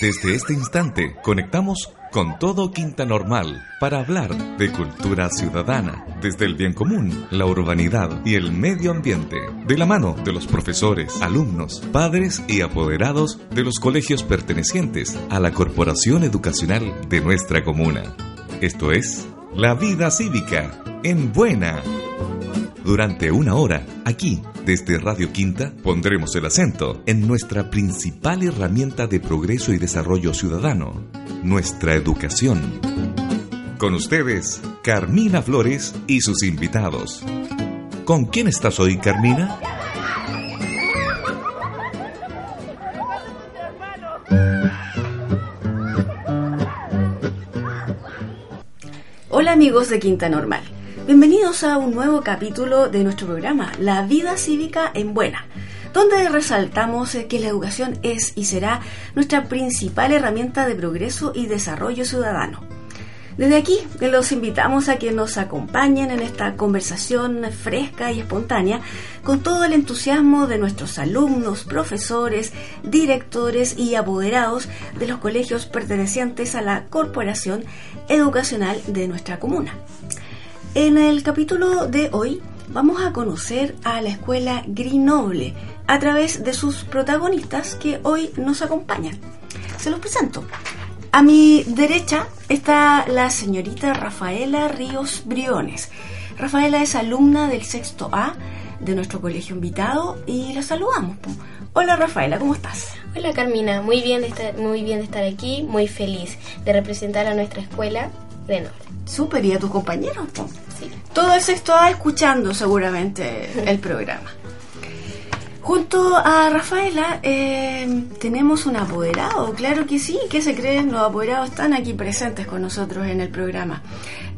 Desde este instante conectamos con todo Quinta Normal para hablar de cultura ciudadana, desde el bien común, la urbanidad y el medio ambiente, de la mano de los profesores, alumnos, padres y apoderados de los colegios pertenecientes a la Corporación Educacional de nuestra comuna. Esto es La Vida Cívica en Buena. Durante una hora, aquí, desde Radio Quinta, pondremos el acento en nuestra principal herramienta de progreso y desarrollo ciudadano, nuestra educación. Con ustedes, Carmina Flores y sus invitados. ¿Con quién estás hoy, Carmina? Hola amigos de Quinta Normal. Bienvenidos a un nuevo capítulo de nuestro programa, La vida cívica en buena, donde resaltamos que la educación es y será nuestra principal herramienta de progreso y desarrollo ciudadano. Desde aquí los invitamos a que nos acompañen en esta conversación fresca y espontánea con todo el entusiasmo de nuestros alumnos, profesores, directores y apoderados de los colegios pertenecientes a la Corporación Educacional de nuestra comuna. En el capítulo de hoy vamos a conocer a la escuela Grenoble a través de sus protagonistas que hoy nos acompañan. Se los presento. A mi derecha está la señorita Rafaela Ríos Briones. Rafaela es alumna del sexto A de nuestro colegio invitado y la saludamos. Hola Rafaela, ¿cómo estás? Hola Carmina, muy bien de estar, muy bien de estar aquí, muy feliz de representar a nuestra escuela Grenoble. Súper, ¿y a tus compañeros? Sí. Todo el sexto A escuchando seguramente el programa. Junto a Rafaela eh, tenemos un apoderado, claro que sí, ¿qué se creen? Los apoderados están aquí presentes con nosotros en el programa.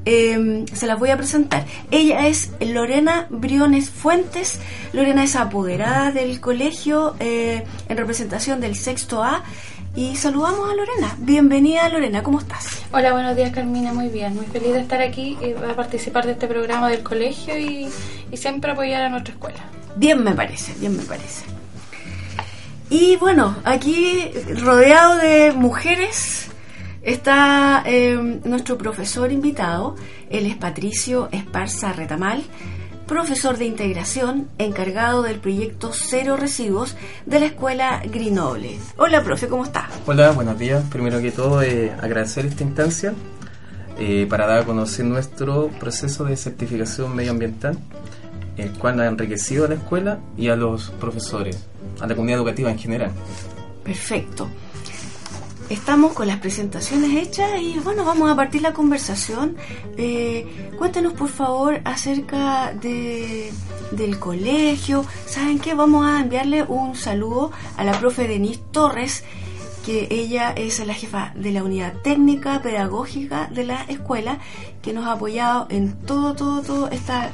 Eh, se las voy a presentar. Ella es Lorena Briones Fuentes. Lorena es apoderada del colegio eh, en representación del sexto A. Y saludamos a Lorena. Bienvenida Lorena, ¿cómo estás? Hola, buenos días Carmina, muy bien. Muy feliz de estar aquí y a participar de este programa del colegio y, y siempre apoyar a nuestra escuela. Bien me parece, bien me parece. Y bueno, aquí rodeado de mujeres está eh, nuestro profesor invitado, él es Patricio Esparza Retamal, profesor de integración encargado del proyecto Cero Residuos de la Escuela Grenoble. Hola, profe, ¿cómo está? Hola, buenos días. Primero que todo, eh, agradecer esta instancia eh, para dar a conocer nuestro proceso de certificación medioambiental el cual ha enriquecido a la escuela y a los profesores, a la comunidad educativa en general. Perfecto. Estamos con las presentaciones hechas y bueno, vamos a partir la conversación. Eh, cuéntenos por favor acerca de, del colegio. ¿Saben qué? Vamos a enviarle un saludo a la profe Denise Torres, que ella es la jefa de la unidad técnica pedagógica de la escuela, que nos ha apoyado en todo, todo, todo esta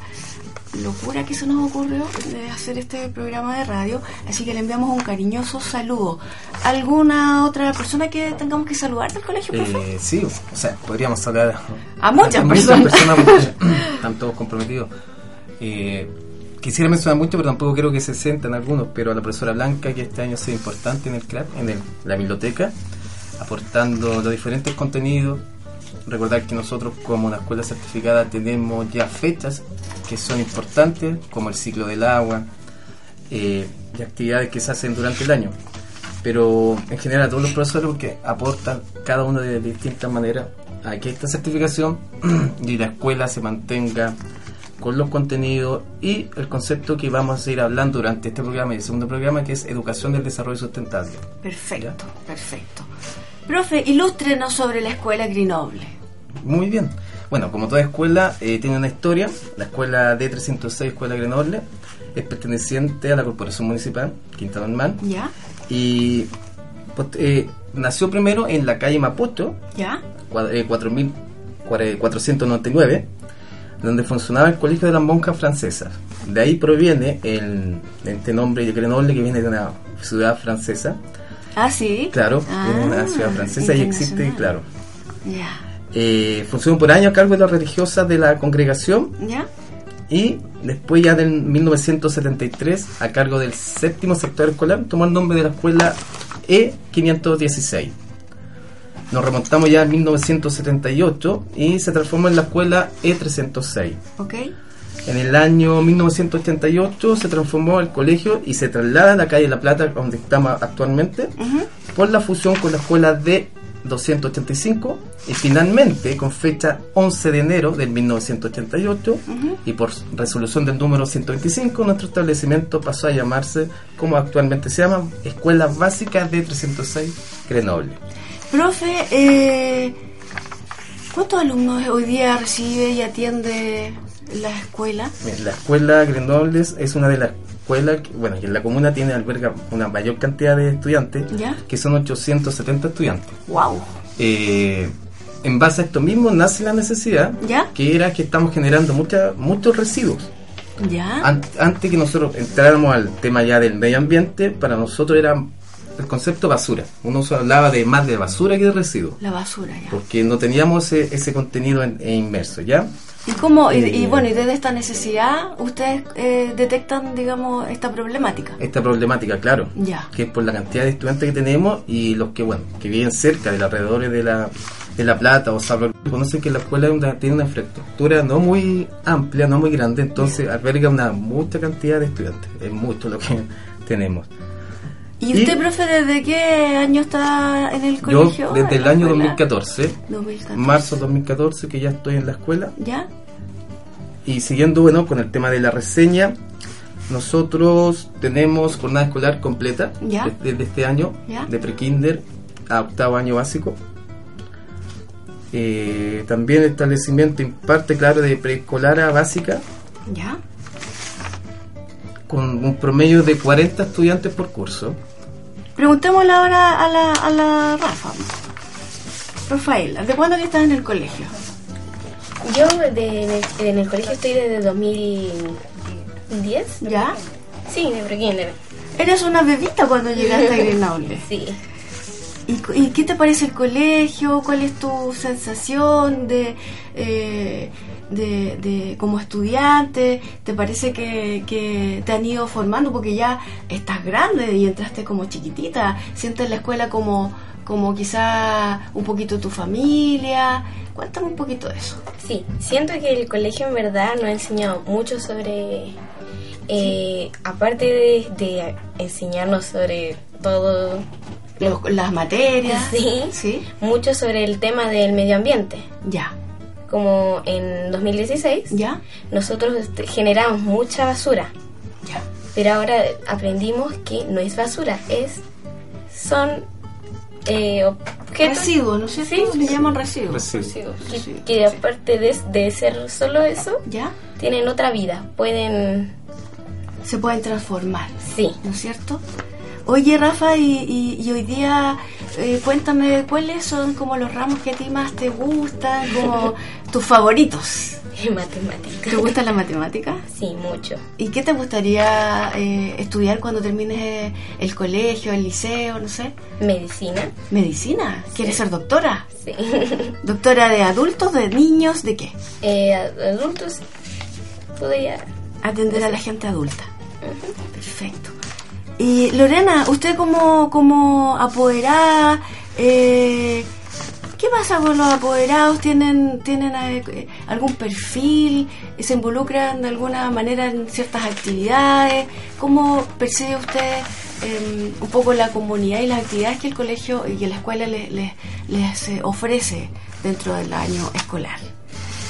locura que se nos ocurrió de hacer este programa de radio, así que le enviamos un cariñoso saludo. ¿Alguna otra persona que tengamos que saludar del colegio, profe? Eh, sí, o sea, podríamos saludar a muchas a personas. Muchas personas están todos comprometidos. Eh, quisiera mencionar mucho, pero tampoco quiero que se sientan algunos, pero a la profesora Blanca, que este año ha sido importante en el CLAP, en el- la biblioteca, aportando los diferentes contenidos. Recordar que nosotros como una escuela certificada tenemos ya fechas que son importantes, como el ciclo del agua eh, y actividades que se hacen durante el año. Pero en general a todos los profesores porque aportan cada uno de distintas maneras a que esta certificación y la escuela se mantenga con los contenidos y el concepto que vamos a ir hablando durante este programa y el segundo programa que es educación del desarrollo sustentable. Perfecto, perfecto. Profe, ilústrenos sobre la escuela Grenoble. Muy bien. Bueno, como toda escuela eh, tiene una historia, la escuela D306, Escuela Grenoble, es perteneciente a la Corporación Municipal, Quinta Normal, ¿Ya? y pues, eh, nació primero en la calle Maputo, ¿Ya? cua- eh, 4000 cuare- 499, donde funcionaba el Colegio de las Monjas Francesas. De ahí proviene el, este nombre de Grenoble, que viene de una ciudad francesa. Ah, sí. Claro, Ah, es una ciudad francesa y existe, claro. Ya. Eh, funcionó por año a cargo de las religiosas de la congregación ¿Ya? y después ya en 1973 a cargo del séptimo sector escolar tomó el nombre de la escuela E516. Nos remontamos ya a 1978 y se transformó en la escuela E306. Ok. En el año 1988 se transformó el colegio y se traslada a la calle La Plata, donde estamos actualmente, por la fusión con la escuela de 285 y finalmente con fecha 11 de enero del 1988 Ujú. y por resolución del número 125 nuestro establecimiento pasó a llamarse como actualmente se llama Escuela Básica de 306 Grenoble. Profe, eh, ¿cuántos alumnos hoy día recibe y atiende la escuela? La escuela Grenoble es una de las escuelas, que, bueno, que en la comuna tiene alberga una mayor cantidad de estudiantes, ¿Ya? que son 870 estudiantes. ¡Wow! Eh, en base a esto mismo nace la necesidad, ¿Ya? que era que estamos generando mucha, muchos residuos. ¿Ya? An- antes que nosotros entráramos al tema ya del medio ambiente, para nosotros era el concepto basura. Uno hablaba de más de basura que de residuos, La basura, ya. porque no teníamos ese, ese contenido en- e inmerso, ¿ya? ¿Y cómo, y, Eh, y bueno, y desde esta necesidad, ustedes eh, detectan, digamos, esta problemática? Esta problemática, claro, Ya. que es por la cantidad de estudiantes que tenemos y los que, bueno, que viven cerca de los alrededores de la, de la Plata o Sabro, conocen que la escuela es una- tiene una infraestructura no muy amplia, no muy grande, entonces alberga una mucha cantidad de estudiantes, es mucho lo que tenemos. ¿Y Y- usted, profe, desde qué año está en el colegio? Yo desde el año escuela? 2014, 2014. marzo 2014, que ya estoy en la escuela, ¿Ya? y siguiendo bueno con el tema de la reseña, nosotros tenemos jornada escolar completa Ya. de- desde este año, Ya. de prekinder a octavo año básico. Eh, también el establecimiento imparte, claro, de preescolar a básica, ¿Ya? Con un promedio de 40 estudiantes por curso. Preguntémosle ahora a la, a la Rafa. Rafaela, ¿de cuándo que estás en el colegio? Yo de- en el colegio estoy desde 2010. ¿Ya? Sí, de prekinder. Eres una bebita cuando llegaste a Grenoble. Sí. ¿Y, y qué te parece el colegio? ¿Cuál es tu sensación de, eh, de, de como estudiante? ¿Te parece que, que te han ido formando? Porque ya estás grande y entraste como chiquitita. ¿Sientes la escuela como, como quizá un poquito tu familia? Cuéntame un poquito de eso. Sí, siento que el colegio en verdad nos ha enseñado mucho sobre, eh, aparte de, de enseñarnos sobre todo, Los- las materias. Sí. Sí. mucho sobre el tema del medio ambiente. Ya. Como en 2016, Ya. nosotros este, generamos mucha basura, Ya. pero ahora aprendimos que no es basura, es son eh, objetos Residuos, ¿no es cierto? Sí. Le llaman residuos. Residuos. que, Sí, que aparte de, de ser solo eso, ¿Ya? tienen otra vida, pueden, Se pueden transformar. sí. ¿no es cierto? Oye, Rafa, y, y- y hoy día eh, cuéntame cuáles son como los ramos que a ti más te gustan, como tus favoritos. Matemáticas. ¿Te gusta la matemática? Sí, mucho. ¿Y qué te gustaría eh, estudiar cuando termines eh, el colegio, el liceo, no sé? Medicina. ¿Medicina? ¿Quieres ser doctora? Sí. ¿Doctora de adultos, de niños, de qué? Eh, adultos podría... Atender a la gente adulta. Perfecto. Y Lorena, usted como, como apoderada, eh, ¿qué pasa con los apoderados? ¿Tienen, tienen eh, algún perfil? ¿Se involucran de alguna manera en ciertas actividades? ¿Cómo percibe usted eh, un poco la comunidad y las actividades que el colegio y que la escuela les, les, les, eh, ofrece dentro del año escolar?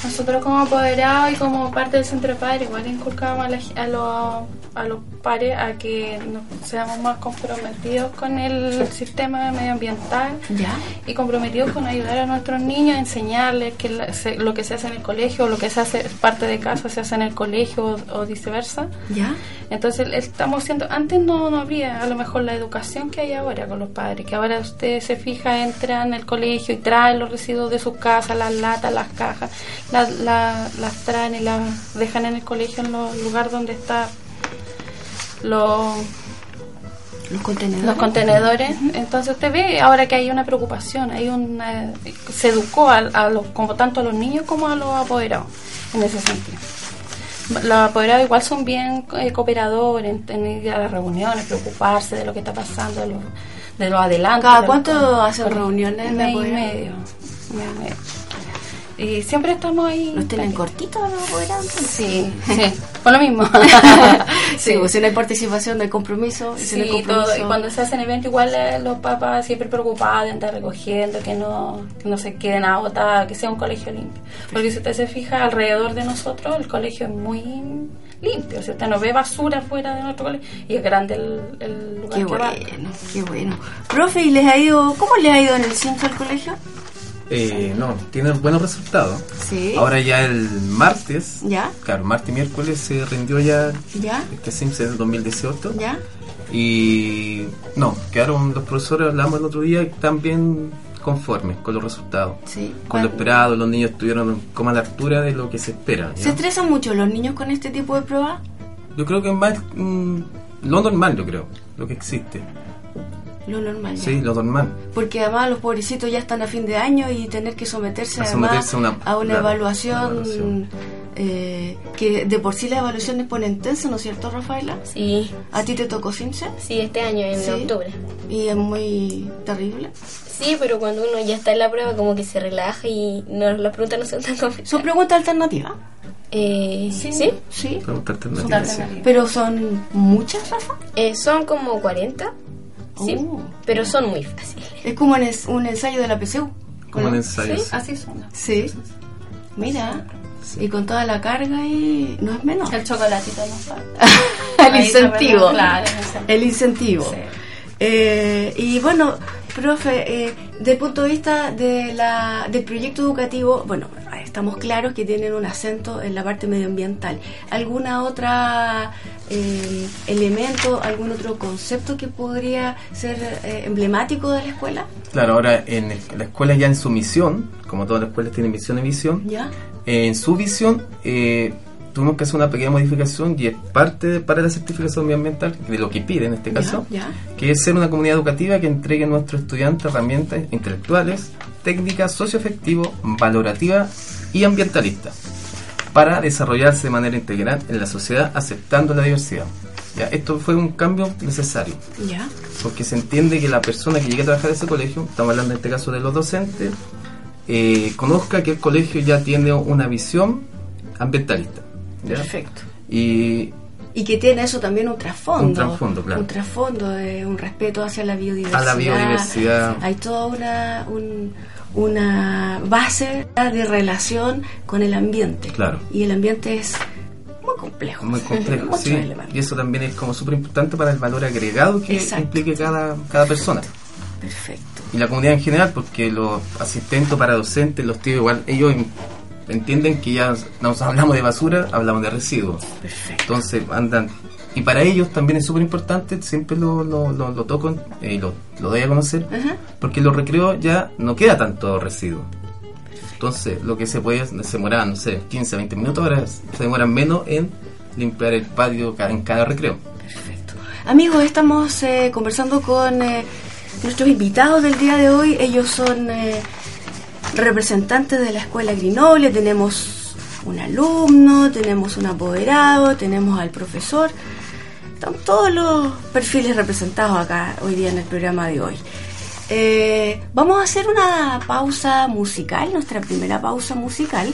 Nosotros como apoderados y como parte del centro de padres igual inculcamos a, la a los, a los padres a que nos seamos más comprometidos con el sistema medioambiental ¿Ya? y comprometidos con ayudar a nuestros niños a enseñarles que la- se- lo que se hace en el colegio o lo que se hace parte de casa se hace en el colegio o, o viceversa. ¿Ya? Entonces estamos siendo, antes no, no había a lo mejor la educación que hay ahora con los padres, que ahora usted se fija, entra en el colegio y trae los residuos de su casa, las latas, las cajas, las, la- las traen y las dejan en el colegio en los lugares donde está lo Los contenedores. los contenedores. Entonces usted ve ahora que hay una preocupación, hay una, se educó a, a los, como tanto a los niños como a los apoderados en ese sentido. Los apoderados igual son bien eh, cooperadores en, en ir a las reuniones, preocuparse de lo que está pasando, de los, de los adelantos. ¿Cada cuánto hacen reuniones Mes y medio. mes y medio. Y siempre estamos ahí. ¿Los tienen cortitos los? Sí, sí, por lo mismo. Sí, pues si no hay participación, no hay compromiso. y si no hay Sí, todo. compromiso- Y cuando se hacen eventos, igual eh, los papás siempre preocupados de andar recogiendo, que no, que no se queden agotadas, que sea un colegio limpio. Porque si usted se fija alrededor de nosotros, el colegio es muy limpio. Si usted no ve basura fuera de nuestro colegio, y es grande el, el lugar Qué que va. bueno, qué bueno. Profe, ¿y les ha ido, cómo les ha ido en el CIMSA al colegio? Eh, no, tiene buenos resultados. Sí. Ahora ya el martes, ¿Ya? claro, martes y miércoles se rindió ya ¿Ya? este Sims del 2018. ¿Ya? Y no, quedaron los profesores, hablamos el otro día, bien conformes con los resultados. Sí. Con lo esperado, los niños estuvieron como a la altura de lo que se espera. ¿ya? ¿Se estresan mucho los niños con este tipo de pruebas? Yo creo que es más mm, lo normal, yo creo, lo que existe. Lo normal. ya. Sí, lo normal. Porque además los pobrecitos ya están a fin de año y tener que someterse, A además someterse a una- a una claro, evaluación, una evaluación. eh, que de por sí las evaluaciones ponen tenso, ¿no es cierto, Rafaela? Sí, ¿A ti te tocó CIMSE? sí, este año, en Sí. octubre. Y es muy terrible. Sí, pero cuando uno ya está en la prueba, como que se relaja y no, las preguntas no son tan complicadas. ¿Son preguntas alternativas? Eh, ¿sí? Sí. Pregunta Son alternativa. sí. alternativas. ¿Pero son muchas, Rafa? Eh, son como 40, sí, Oh. pero son muy fáciles. Es como un, ens- un ensayo de la PCU. Como un ensayo. Sí, sí. así son. Sí. Mira. Y con toda la carga y no es menor. El chocolatito no falta. el incentivo. Claro, el incentivo. El incentivo. Sí. Eh, y bueno, profe, eh, desde el punto de vista de la, del proyecto educativo, bueno, estamos claros que tienen un acento en la parte medioambiental. ¿Alguna otra eh, elemento, algún otro concepto que podría ser eh, emblemático de la escuela? Claro, ahora en el- la escuela ya en su misión, como todas las escuelas tienen misión y visión, ¿Ya? en su visión eh, tuvimos que hacer una pequeña modificación y es parte de- para la certificación medioambiental de lo que pide en este caso, que es ser una comunidad educativa que entregue a nuestros estudiantes herramientas intelectuales, técnicas, socioafectivo, valorativa y ambientalista para desarrollarse de manera integral en la sociedad aceptando la diversidad. Ya, esto fue un cambio necesario ¿Ya? porque se entiende que la persona que llegue a trabajar en ese colegio, estamos hablando en este caso de los docentes, eh, conozca que el colegio ya tiene una visión ambientalista. ¿Ya? Perfecto. Y Y que tiene eso también un trasfondo. Un trasfondo, claro. Un trasfondo, de un respeto hacia la biodiversidad. A la biodiversidad. Hay toda una, un- una base de relación con el ambiente. Claro. Y el ambiente es muy complejo. muy complejo, sí. Y eso también es como súper importante para el valor agregado que Exacto. implique cada, cada persona. Perfecto. Y la comunidad en general, porque los asistentes para docentes, los tíos igual, ellos entienden que ya nos hablamos de basura, hablamos de residuos. Perfecto. Entonces andan. Y para ellos también es súper importante, siempre lo, lo, lo, lo toco eh, y lo, lo doy a conocer, Ajá. porque los recreos ya no queda tanto residuo. Entonces, lo que se puede, se demora, no sé, 15, 20 minutos, ahora se demoran menos en limpiar el patio en cada recreo. Perfecto. Amigos, estamos eh, conversando con eh, nuestros invitados del día de hoy. Ellos son eh, representantes de la Escuela Grinoble. Tenemos un alumno, tenemos un apoderado, tenemos al profesor. Están todos los perfiles representados acá hoy día en el programa de hoy. Eh, vamos a hacer una pausa musical, nuestra primera pausa musical.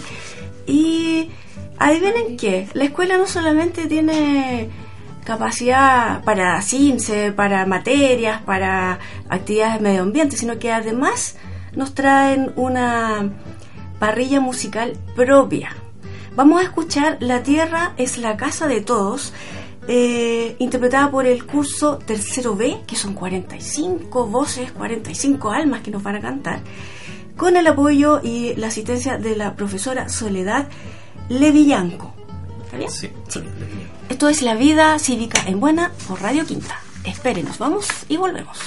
Y adivinen qué, la escuela no solamente tiene capacidad para CINCE, para materias, para actividades de medio ambiente, sino que además nos traen una parrilla musical propia. Vamos a escuchar La Tierra es la casa de todos, eh, interpretada por el curso tercero B, que son 45 voces, 45 almas que nos van a cantar, con el apoyo y la asistencia de la profesora Soledad Levillanco. ¿Está bien? Sí, Esto es La Vida Cívica en Buena por Radio Quinta. Espérenos, vamos y volvemos.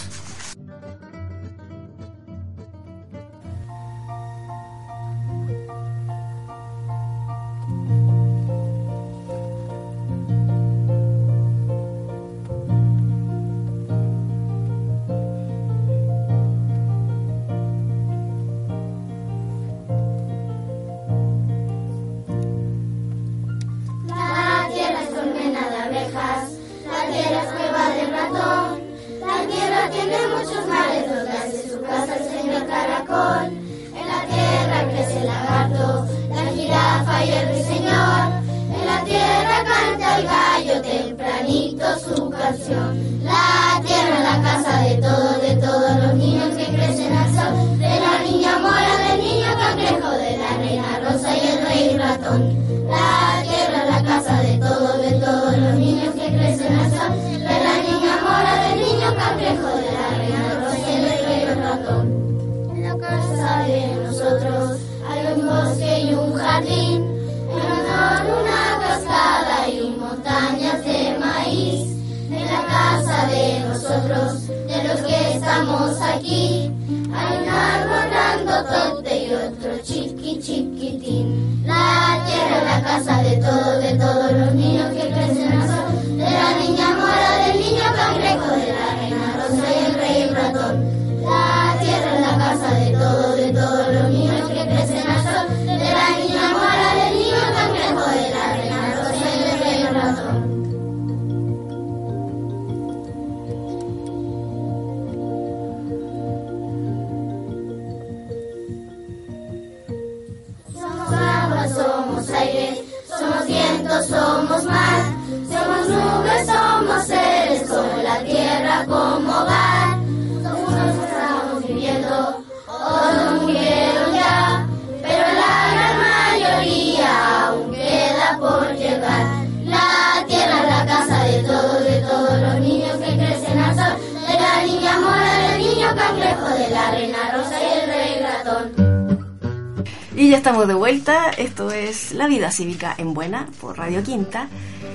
Estamos de vuelta. Esto es La Vida Cívica en Buena por Radio Quinta.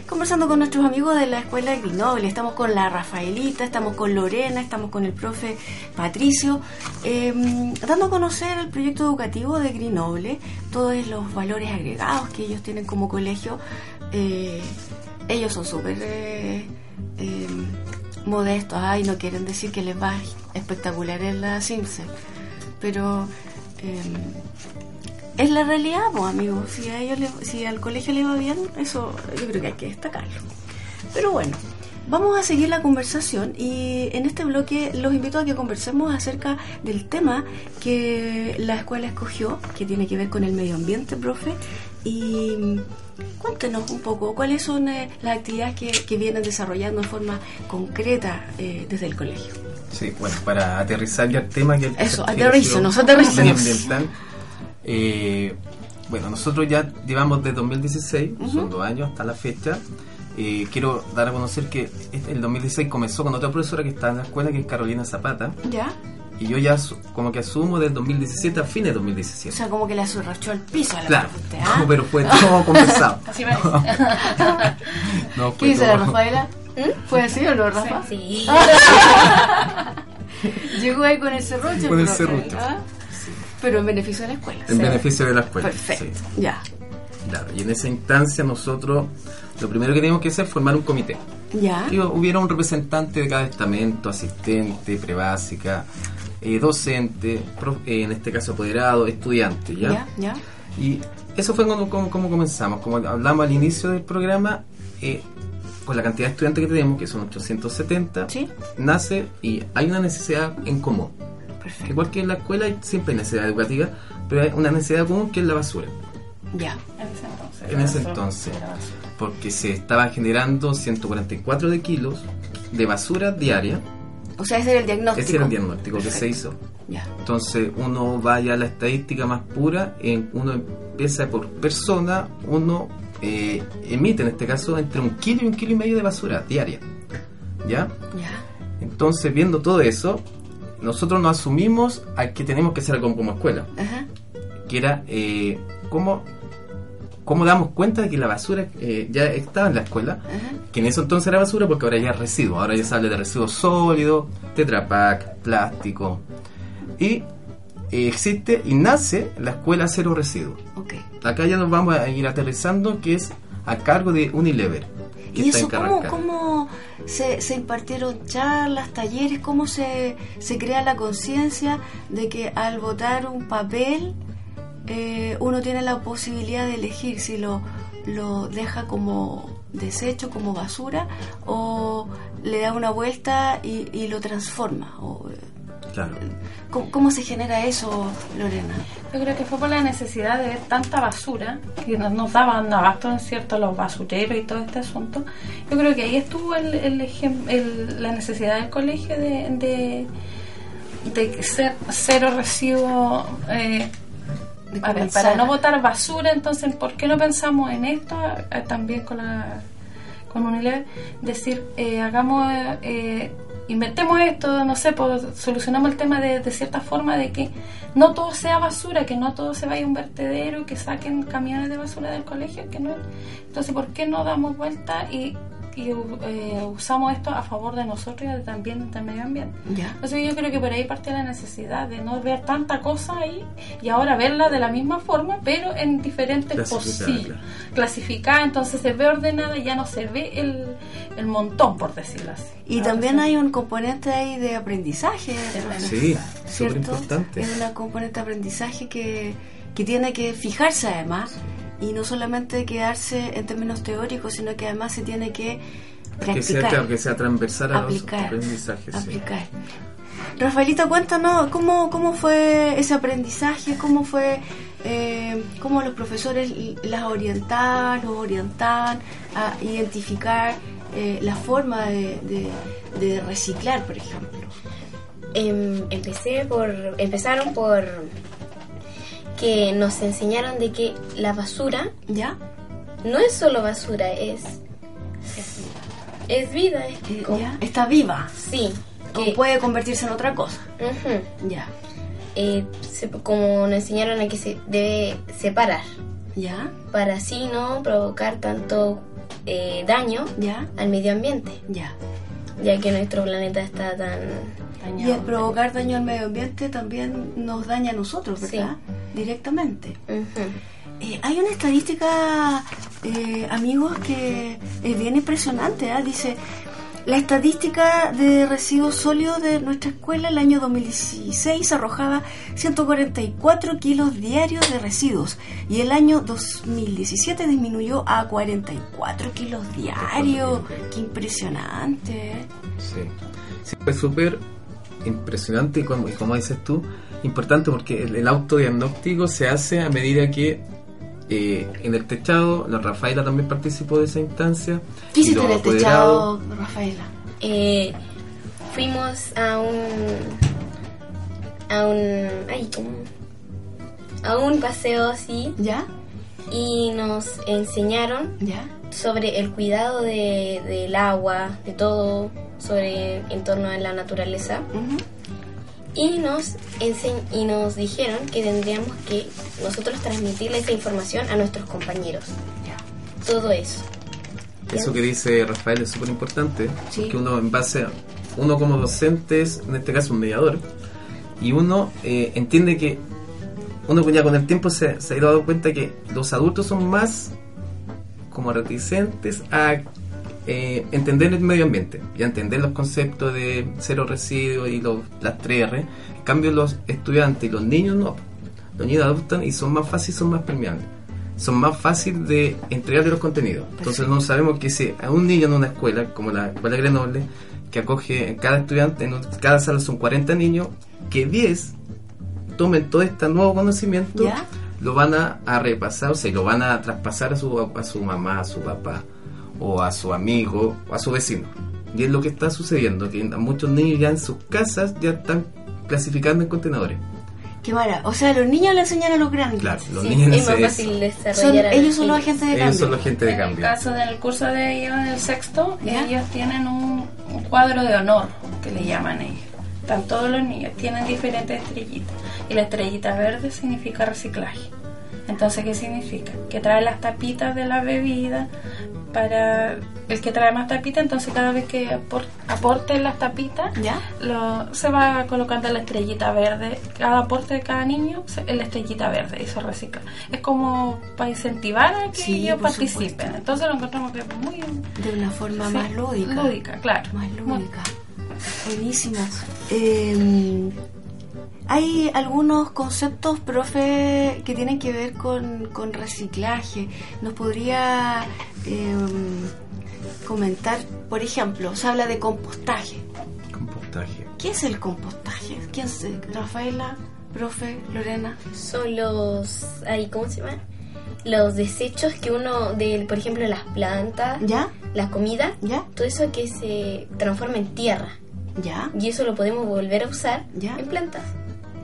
Conversando con nuestros amigos de la Escuela de Grenoble. Estamos con la Rafaelita, estamos con Lorena, estamos con el profe Patricio, eh, dando a conocer el proyecto educativo de Grenoble, todos los valores agregados que ellos tienen como colegio. Eh, ellos son súper eh, eh, modestos, ay, no quieren decir que les va espectacular en la CIMSE, pero eh, es la realidad, pues amigos. Si a ellos le- si al colegio le va bien, eso yo creo que hay que destacarlo. Pero bueno, vamos a seguir la conversación y en este bloque los invito a que conversemos acerca del tema que la escuela escogió, que tiene que ver con el medio ambiente, profe. Y cuéntenos un poco cuáles son eh, las actividades que, que vienen desarrollando en forma concreta eh, desde el colegio. Sí, bueno, para aterrizar ya el tema que el Eso, sido aterrícenos. medioambiental, eh, bueno, nosotros ya llevamos de 2016, son dos años hasta la fecha. Eh, quiero dar a conocer que este- el 2016 comenzó con otra profesora que está en la escuela, que es Carolina Zapata, ¿Ya? y yo ya como que asumo del 2017 a fines de O 2017. sea, como que le azorrachó el piso a la Claro, ¿ah? pero fue todo conversado. Así parece. No, ¿Qué fue dice la Rafaela? ¿Fue así o no, Rafa? Sí. Llegó ahí con el serrucho. Con el serrucho. ¿ah? Pero en beneficio de la escuela. En beneficio de la escuela. Perfecto, sí. ya. Claro, y en esa instancia nosotros lo primero que teníamos que hacer es formar un comité. Ya. Que hubiera un representante de cada estamento, asistente, prebásica, eh, docente, prof- eh, en este caso apoderado, estudiante, ¿ya? Ya, ya. Y eso fue como, como- como comenzamos, como hablamos al inicio del programa, eh, con la cantidad de estudiantes que tenemos, que son 870, Sí. nace y hay una necesidad en común. Perfecto. Igual que en la escuela hay- siempre hay necesidad educativa, pero hay una necesidad común que es la basura. Ya. En ese entonces. En ese entonces, porque se estaban generando 144 de kilos de basura diaria. O sea, ese era el diagnóstico. Ese era el diagnóstico que se hizo. Ya. Entonces uno vaya a la estadística más pura, en, uno empieza por persona, uno eh, emite en este caso entre un kilo y un kilo y medio de basura diaria. ¿Ya? Ya. Entonces viendo todo eso, nosotros nos asumimos a que tenemos que hacer algo como escuela, Ajá. que era eh, cómo, cómo damos cuenta de que la basura eh, ya estaba en la escuela, Ajá. que en eso entonces era basura porque ahora ya es residuo, ahora ya se habla de residuos sólidos, tetrapack, plástico. Y eh, existe y nace la escuela cero residuos. Ok. Acá ya nos vamos a ir aterrizando, que es a cargo de Unilever. Que ¿Y está en eso cómo, cómo se, se impartieron charlas, talleres? ¿Cómo se, se crea la conciencia de que al votar un papel eh, uno tiene la posibilidad de elegir si lo, lo deja como desecho, como basura, o le da una vuelta y, y lo transforma? O, Claro. ¿cómo, cómo se genera eso, Lorena? Yo creo que fue por la necesidad de ver tanta basura que nos, nos daban abasto en cierto los basureros y todo este asunto. Yo creo que ahí estuvo el, el ejem- el- la necesidad del colegio de, de, ser cero residuo eh, a ver, para no botar basura, entonces, ¿por qué no pensamos en esto eh, también con la con Unilever? Decir, eh, hagamos, eh, inventemos esto, no sé, pues, solucionamos el tema de, de cierta forma de que no todo sea basura, que no todo se vaya a un vertedero, que saquen camiones de basura del colegio, que no. Entonces, ¿por qué no damos vuelta y, y, eh, usamos esto a favor de nosotros y de- también del medio ambiente? Ya. Entonces yo creo que por ahí parte la necesidad de no ver tanta cosa ahí y ahora verla de la misma forma, pero en diferentes claro. Clasificada, entonces se ve ordenada y ya no se ve el, el montón, por decirlo así. Y Ahora también sí. hay un componente ahí de aprendizaje. Sí, súper importante. Es una componente de aprendizaje que, que tiene que fijarse además y no solamente quedarse en términos teóricos, sino que además se tiene que Que sea, practicar, claro, que sea transversal a los aplicar, aprendizajes. sí. aplicar. Rafaelita, cuéntanos cómo, cómo fue ese aprendizaje, cómo fue, eh, cómo los profesores las orientaban, los orientaban a identificar eh, la forma de, de- de reciclar, por ejemplo. Em, empecé por empezaron por que nos enseñaron de que la basura ¿Ya? no es solo basura, es es vida, es ¿Ya? Está viva. sí, O que puede convertirse en otra cosa. Ya. eh, se- como nos enseñaron a que se debe separar ¿Ya? para así no provocar tanto eh, daño ¿Ya? al medio ambiente, Ya. Ya que nuestro planeta está tan Y el provocar daño al medio ambiente también nos daña a nosotros, ¿verdad? Directamente. Eh, hay una estadística, eh, amigos, que es bien impresionante. ¿ah? Dice, la estadística de residuos sólidos de nuestra escuela el año 2016 arrojaba 144 kilos diarios de residuos y el año 2017 disminuyó a 44 kilos diarios. ¡Qué impresionante! Sí, sí fue súper impresionante y como, y como dices tú, importante porque el, el autodiagnóstico se hace a medida que eh, en el techado, la Rafaela también participó de esa instancia. ¿Qué hiciste en el techado, Rafaela? Eh, fuimos a un a un ay, a un paseo así ¿Ya? y nos enseñaron ¿Ya? sobre el cuidado de, del agua, de todo, sobre en torno a la naturaleza. Y nos ense- y nos dijeron que tendríamos que nosotros transmitirle esa información a nuestros compañeros. Ya. Todo eso. Eso que dice Rafael es súper importante, Sí. que uno en base a, uno como docente es, en este caso un mediador, y uno eh, entiende que uno ya con el tiempo se, se ha ido dando cuenta que los adultos son más como reticentes a eh, entender el medio ambiente y entender los conceptos de cero residuos y los, las 3R. En cambio los estudiantes y los niños no. Los niños adoptan y son más fáciles, son más permeables. Son más fáciles de entregarle los contenidos. Entonces no sabemos que si a un niño en una escuela, como la escuela Grenoble, que acoge cada estudiante, en cada sala son 40 niños, que 10 tomen todo este nuevo conocimiento, ¿Ya? lo van a, a repasar, o sea, lo van a traspasar a su, a su mamá, a su papá, o a su amigo, o a su vecino. Y es lo que está sucediendo, que muchos niños ya en sus casas ya están clasificando en contenedores. Qué mara. O sea, los niños le enseñan a los grandes. Claro, los Sí, niños es más fácil desarrollar. Son- a ellos son los agentes de ellos cambio. son la gente de En el cambio. caso del curso de ellos en el sexto, ¿Ya? ellos tienen un, un cuadro de honor, que le llaman ellos. Están todos los niños, tienen diferentes estrellitas. Y la estrellita verde significa reciclaje. Entonces, ¿qué significa? Que trae las tapitas de la bebida para el que trae más tapitas, entonces cada vez que apor- aporte las tapitas, ¿Ya? lo, se va colocando la estrellita verde. Cada aporte de cada niño se- la estrellita verde y se recicla. Es como para incentivar a que Sí, ellos participen. supuesto. Entonces lo encontramos que es muy De una forma sí, más lúdica. Lúdica, claro. Más Muy- lúdica. Buenísimo. Eh, hay algunos conceptos, profe, que tienen que ver con, con reciclaje. ¿Nos podría eh, comentar, por ejemplo, se habla de compostaje? Compostaje. ¿Qué es el compostaje? ¿Quién se, Rafaela, profe, Lorena? Son los ahí, ¿cómo se llama? Los desechos que uno del, por ejemplo, las plantas, ¿Ya? la comida, ¿Ya? todo eso que se transforma en tierra ¿Ya? y eso lo podemos volver a usar ¿Ya? en plantas.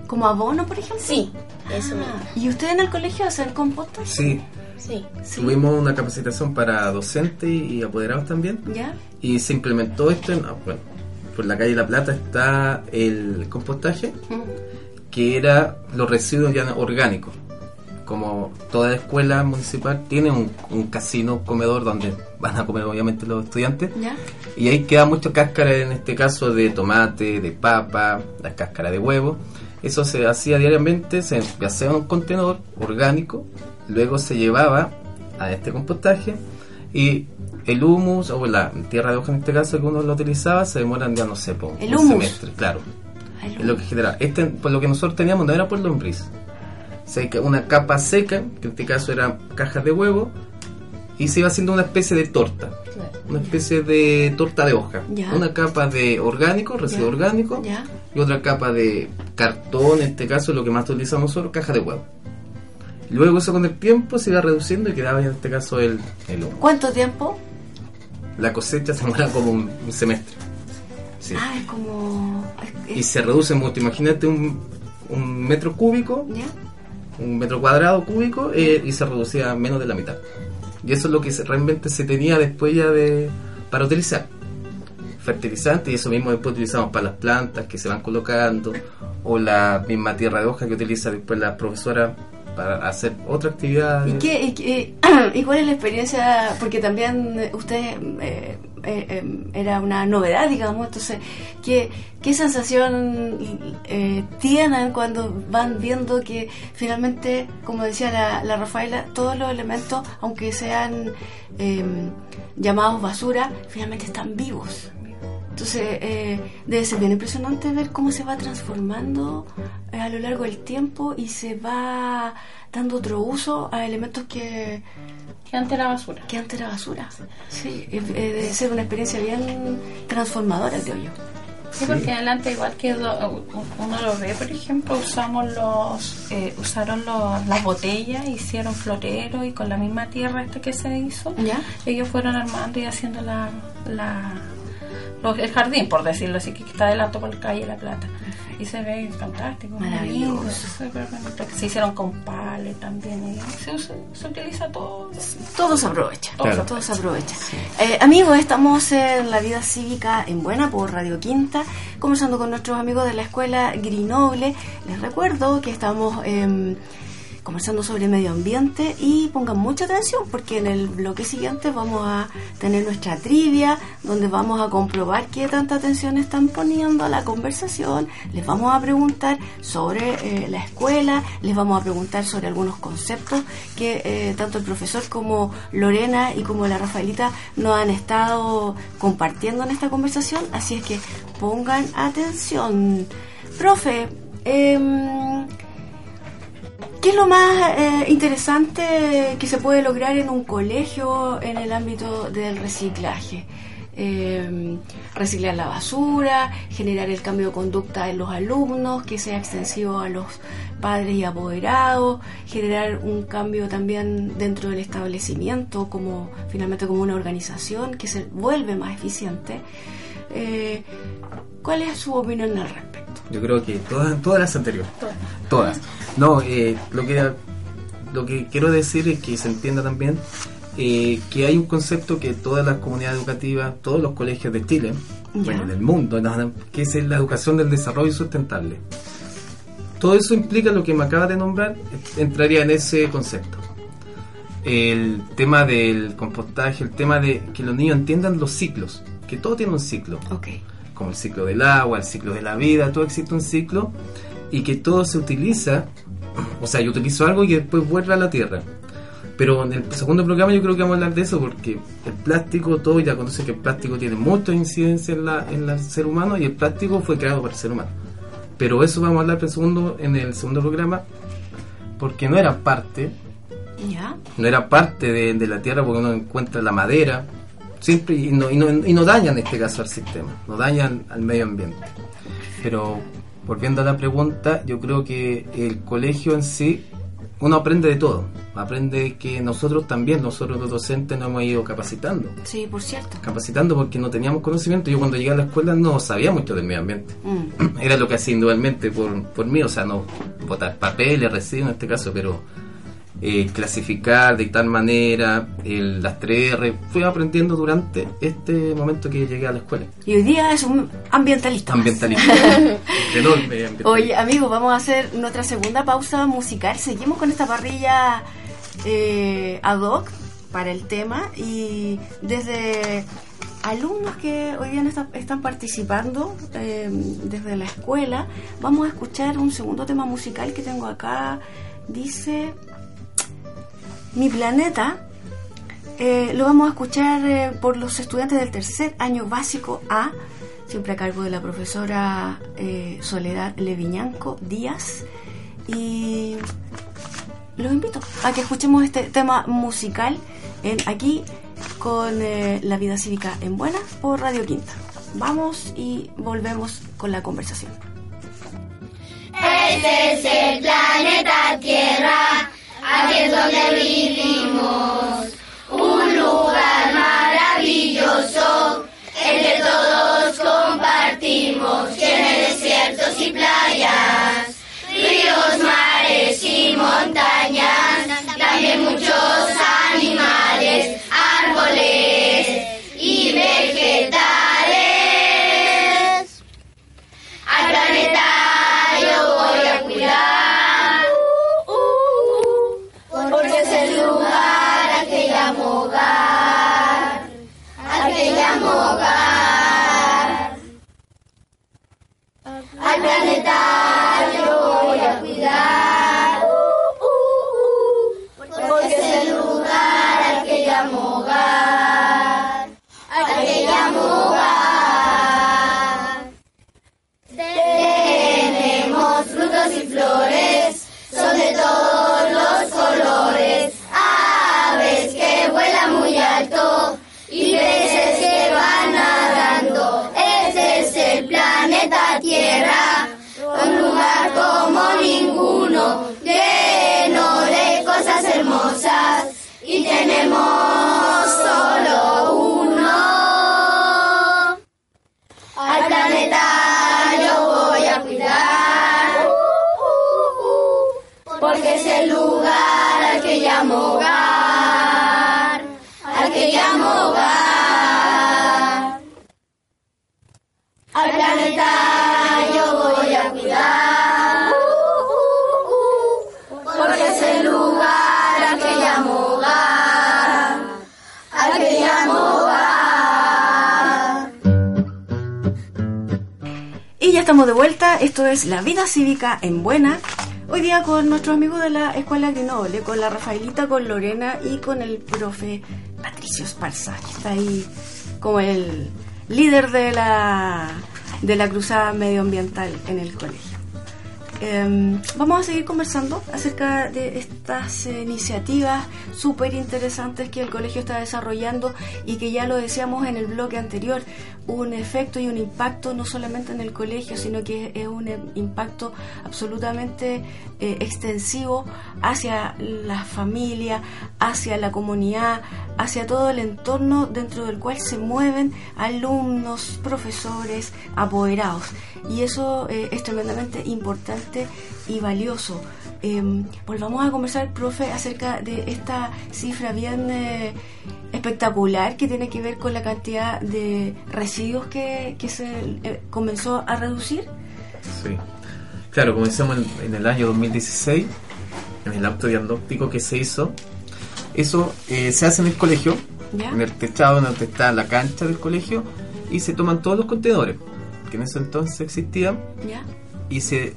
¿Como abono, por ejemplo? Sí, eso Ah, mismo. ¿Y ustedes en el colegio hacen compostas? Sí, Sí. Tuvimos una capacitación para docentes y apoderados también. ¿Ya? Y se implementó esto en, ah, bueno, por la calle La Plata está el compostaje, Mm. que era los residuos ya orgánicos. Como toda escuela municipal tiene un, un casino comedor donde van a comer obviamente los estudiantes. ¿Ya? Y ahí queda mucha cáscara, en este caso de tomate, de papa, la cáscara de huevo. Eso se hacía diariamente, se hacía en un contenedor orgánico, luego se llevaba a este compostaje y el humus o la tierra de hoja en este caso que uno lo utilizaba se demoran ya no sé, po, El un humus. semestre, claro. Es lo que genera. Este, por lo que nosotros teníamos no era por lombriz. Seca, una capa seca, que en este caso eran cajas de huevo, y se iba haciendo una especie de torta. Una especie de torta de hoja. Ya. Una capa de orgánico, residuo Ya. orgánico, ¿Ya? Y otra capa de cartón, en este caso lo que más utilizamos nosotros, caja de huevo. Luego eso con el tiempo se iba reduciendo y quedaba en este caso el, el humo. ¿Cuánto tiempo? La cosecha se demora como un, un semestre. Sí. Ah, es como... Y se reduce mucho. Imagínate un, un metro cúbico ¿Ya? un metro cuadrado cúbico eh, y se reducía a menos de la mitad. Y eso es lo que realmente se tenía después ya de para utilizar. Fertilizante y eso mismo después utilizamos para las plantas que se van colocando o la misma tierra de hoja que utiliza después la profesora para hacer otra actividad. ¿Y, qué, y, qué- y cuál es la experiencia? Porque también usted eh, eh, eh, era una novedad, digamos, entonces, ¿qué, qué sensación eh, tienen cuando van viendo que finalmente, como decía la, la Rafaela, todos los elementos, aunque sean llamados basura, finalmente están vivos? Entonces, eh, debe ser bien impresionante ver cómo se va transformando eh, a lo largo del tiempo y se va dando otro uso a elementos que, Que antes era basura. que antes era basura. Sí, eh, eh, debe ser una experiencia bien transformadora, creo yo. Sí, porque adelante igual que lo- uno lo ve, por ejemplo, usamos los, eh, usaron los- las botellas, hicieron florero y con la misma tierra esta que se hizo, ¿Ya? ellos fueron armando y haciendo la, la los- el jardín, por decirlo así, que está adelante por la calle La Plata. Y se ve fantástico, Maravilloso. lindo. Se hicieron con pales también, y se, usa- se utiliza todo. Todo se aprovecha. Claro. Todo se aprovecha. Eh, amigos, estamos en la vida cívica en Buena por Radio Quinta, conversando con nuestros amigos de la escuela Grinoble. Les recuerdo que estamos em, conversando sobre medio ambiente y pongan mucha atención porque en el bloque siguiente vamos a tener nuestra trivia donde vamos a comprobar qué tanta atención están poniendo a la conversación. Les vamos a preguntar sobre eh, la escuela, les vamos a preguntar sobre algunos conceptos que eh, tanto el profesor como Lorena y como la Rafaelita nos han estado compartiendo en esta conversación. Así es que pongan atención. Profe, em, ¿Qué es lo más eh, interesante que se puede lograr en un colegio en el ámbito del reciclaje? Eh, reciclar la basura, generar el cambio de conducta en los alumnos, que sea extensivo a los padres y apoderados, generar un cambio también dentro del establecimiento, como finalmente como una organización que se vuelve más eficiente. Eh, ¿Cuál es su opinión al respecto? Yo creo que todas, todas las anteriores. Todas. No, eh, lo que lo que quiero decir es que se entienda también eh, que hay un concepto que todas las comunidades educativas, todos los colegios de Chile, Ya. bueno, del mundo, que es la educación del desarrollo sustentable. Todo eso implica lo que me acaba de nombrar, entraría en ese concepto. El tema del compostaje, el tema de que los niños entiendan los ciclos, que todo tiene un ciclo Ok. Como el ciclo del agua, el ciclo de la vida, todo existe un ciclo y que todo se utiliza, o sea, yo utilizo algo y después vuelve a la tierra. Pero en el segundo programa yo creo que vamos a hablar de eso porque el plástico, todo ya conoce que el plástico tiene mucha incidencia en, la, en el ser humano y el plástico fue creado por el ser humano. Pero eso vamos a hablar en el segundo, en el segundo programa porque no era parte ¿Ya? no era parte de, de la tierra porque uno encuentra la madera siempre y no, y no, y no dañan en este caso al sistema, no dañan al medio ambiente. Pero volviendo a la pregunta, yo creo que el colegio en sí uno aprende de todo. Aprende que nosotros también, nosotros los docentes nos hemos ido capacitando. Sí, por cierto. Capacitando porque no teníamos conocimiento. Yo cuando llegué a la escuela no sabía mucho del medio ambiente. Mm. Era lo que hacía individualmente por, por mí, o sea, no botar papeles, residuos en este caso, pero eh, clasificar de tal manera, el, las 3R, fui aprendiendo durante este momento que llegué a la escuela. Y hoy día es un ambientalista. Ambientalista. Enorme ambientalista. Oye, amigos, vamos a hacer nuestra segunda pausa musical. Seguimos con esta parrilla eh, ad hoc para el tema y desde alumnos que hoy día está- están participando eh, desde la escuela, vamos a escuchar un segundo tema musical que tengo acá. Dice Mi planeta. Eh, lo vamos a escuchar eh, por los estudiantes del tercer año básico A, siempre a cargo de la profesora eh, Soledad Leviñanco Díaz. Y los invito a que escuchemos este tema musical en aquí con La Vida Cívica en Buena por Radio Quinta. Vamos y volvemos con la conversación. Este es el planeta Tierra, aquí es donde vivimos. Un lugar maravilloso, el que todos Al es La Vida Cívica en Buena. Hoy día con nuestros amigos de la Escuela Grenoble, con la Rafaelita, con Lorena y con el profe Patricio Esparza, que está ahí como el líder de la, de la cruzada medioambiental en el colegio. Em, vamos a seguir conversando acerca de estas eh, iniciativas súper interesantes que el colegio está desarrollando y que ya lo decíamos en el bloque anterior, un efecto y un impacto no solamente en el colegio, sino que es un impacto absolutamente eh, extensivo hacia la familia, hacia la comunidad, hacia todo el entorno dentro del cual se mueven alumnos, profesores, apoderados. Y eso eh, es tremendamente importante y valioso. Eh, volvamos a conversar, profe, acerca de esta cifra bien eh, espectacular que tiene que ver con la cantidad de residuos que, que se comenzó a reducir. Sí. Claro, comenzamos en, en el año 2016, en el auto diagnóstico que se hizo. Eso eh, se hace en el colegio, ¿Ya? en el techado donde está la cancha del colegio, y se toman todos los contenedores que en ese entonces existían ¿Ya? y se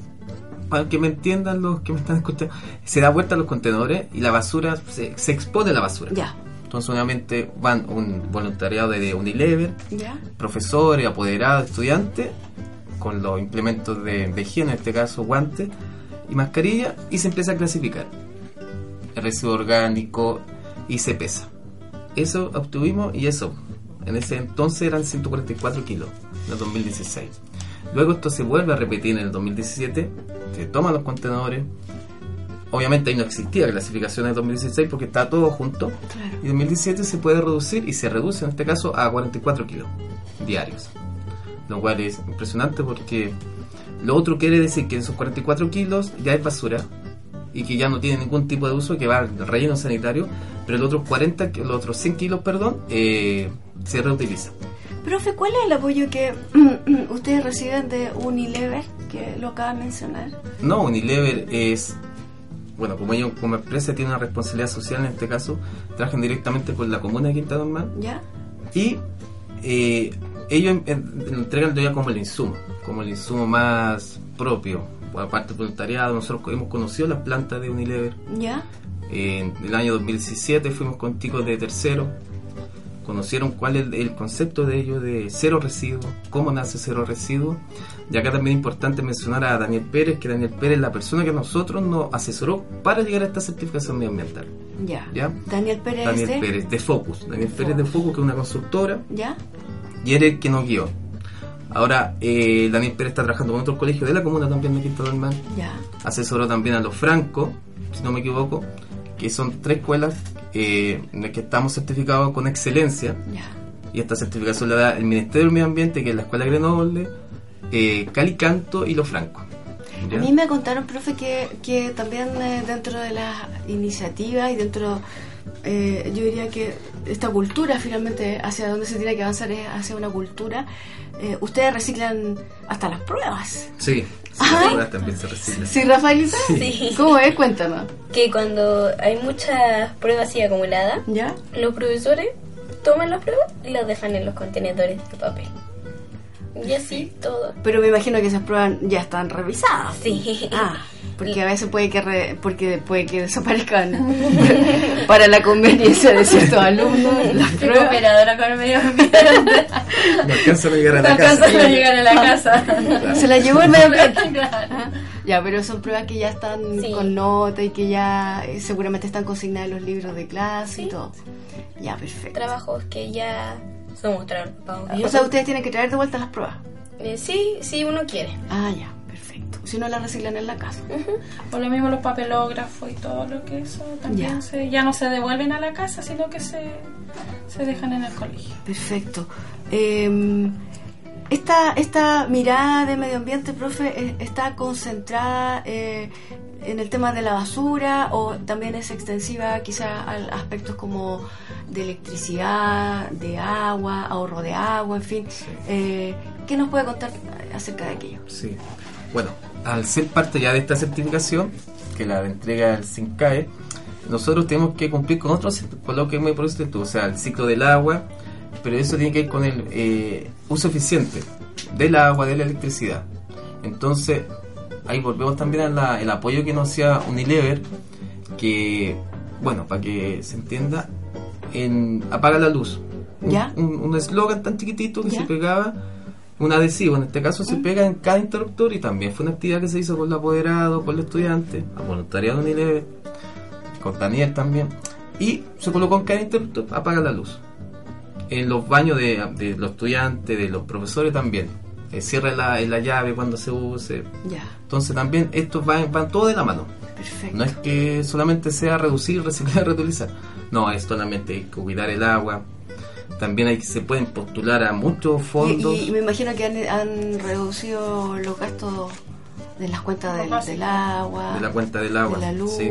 para que me entiendan los que me están escuchando se da vuelta a los contenedores y la basura se, se expone la basura Ya. entonces obviamente van un voluntariado de Unilever profesores, apoderados, estudiantes, con los implementos de, de higiene, en este caso guantes y mascarilla, y se empieza a clasificar el residuo orgánico y se pesa. Eso obtuvimos y eso, en ese entonces eran 144 kilos, en el 2016. Luego esto se vuelve a repetir en el 2017, se toman los contenedores, obviamente ahí no existía clasificación en 2016 porque está todo junto. Claro. Y en 2017 se puede reducir y se reduce en este caso a 44 kilos diarios. Lo cual es impresionante porque lo otro quiere decir que esos 44 kilos ya es basura y que ya no tiene ningún tipo de uso, que va al relleno sanitario, pero los otros 40, que- los otros 100 kilos, perdón, eh, se reutiliza. Profe, ¿cuál es el apoyo que ustedes reciben de Unilever, que lo acaba de mencionar? No, Unilever es, bueno, como ellos como empresa tiene una responsabilidad social en este caso, trabajan directamente con la comuna de Quinta Normal ¿Ya? y eh, ellos en- en- entregan ya como el insumo, como el insumo más propio. Aparte del voluntariado, nosotros hemos conocido las plantas de Unilever. ¿Ya? En el año 2017 fuimos con chicos de tercero, conocieron cuál es el, concepto de ellos de cero residuos, cómo nace cero residuos. Y acá también es importante mencionar a Daniel Pérez, que Daniel Pérez es la persona que nosotros nos asesoró para llegar a esta certificación medioambiental. Ya. ¿Ya? Daniel Pérez. Daniel de- Pérez, de Focus. Daniel Pérez de Focus, que es una consultora, ¿Ya? Y era el que nos guió. Ahora, eh, Daniel Pérez está trabajando con otros colegios de la comuna también de Quinto Normal. Ya. asesoró también a los Franco, si no me equivoco, que son tres escuelas eh, en las que estamos certificados con excelencia. Ya. Y esta certificación la da el Ministerio del Medio Ambiente, que es la Escuela Grenoble, eh, Calicanto y los Franco. A mí me contaron, profe, que, que también eh, dentro de las iniciativas y dentro, eh, yo diría que esta cultura finalmente hacia donde se tiene que avanzar es hacia una cultura. eh, ustedes reciclan hasta las pruebas. Sí, las escuelas también se reciben. ¿Sí, Rafaelita? Sí. ¿Cómo es? Cuéntanos. Que cuando hay muchas pruebas así acumuladas, ¿Ya? los profesores toman las pruebas y las dejan en los contenedores de papel. Y así todo. Pero me imagino que esas pruebas ya están revisadas. Sí. Ah, porque a veces puede que re- porque puede que desaparezcan para la conveniencia de ciertos alumnos las pruebas. cooperadora con el medio ambiente. No alcanzan a llegar a No la casa. alcanzan a llegar a la casa. Se la llevó el medio ambiente. Claro. Ya, pero son pruebas que ya están Sí. con nota y que ya eh, seguramente están consignadas en los libros de clase y Sí. todo. Ya, perfecto. Trabajos que ya se mostraron. O sea, ustedes tienen que traer de vuelta las pruebas. Eh, sí, sí, uno quiere. Ah, ya, perfecto. Si no las reciclan en la casa. Por lo mismo los papelógrafos y todo lo que eso también Ya. Se, ya no se devuelven a la casa, sino que se, se dejan en el colegio. Perfecto. Eh, esta, esta mirada de medio ambiente, profe, eh, está concentrada eh, en el tema de la basura o también es extensiva quizá a aspectos como de electricidad, de agua, ahorro de agua, en fin. Eh, ¿Qué nos puede contar acerca de aquello? Sí. Bueno, al ser parte ya de esta certificación, que la entrega el SINCAE, nosotros tenemos que cumplir con otros, con lo que me produce tú, o sea, el ciclo del agua, pero eso tiene que ir con el eh, uso eficiente del agua, de la electricidad. Entonces, ahí volvemos también al apoyo que nos hacía Unilever, que, bueno, para que se entienda, en apaga la luz. Un- ¿Ya? Un eslogan tan chiquitito que ¿Ya? se pegaba, un adhesivo, en este caso se pega en cada interruptor y también fue una actividad que se hizo con los apoderados, con los estudiantes, a voluntariado de Unilever, con Daniel también, y se colocó en cada interruptor, apaga la luz. En los baños de, de los estudiantes, de los profesores también, eh, cierra la, la llave cuando se use. Ya, Entonces también estos van, van todo de la mano. perfecto. No es que solamente sea reducir, reciclar, reutilizar. No, es solamente hay que cuidar el agua. También hay, se pueden postular a muchos fondos. Y, y me imagino que han, han reducido los gastos de las cuentas del, agua, de la cuenta del agua. de la luz. sí.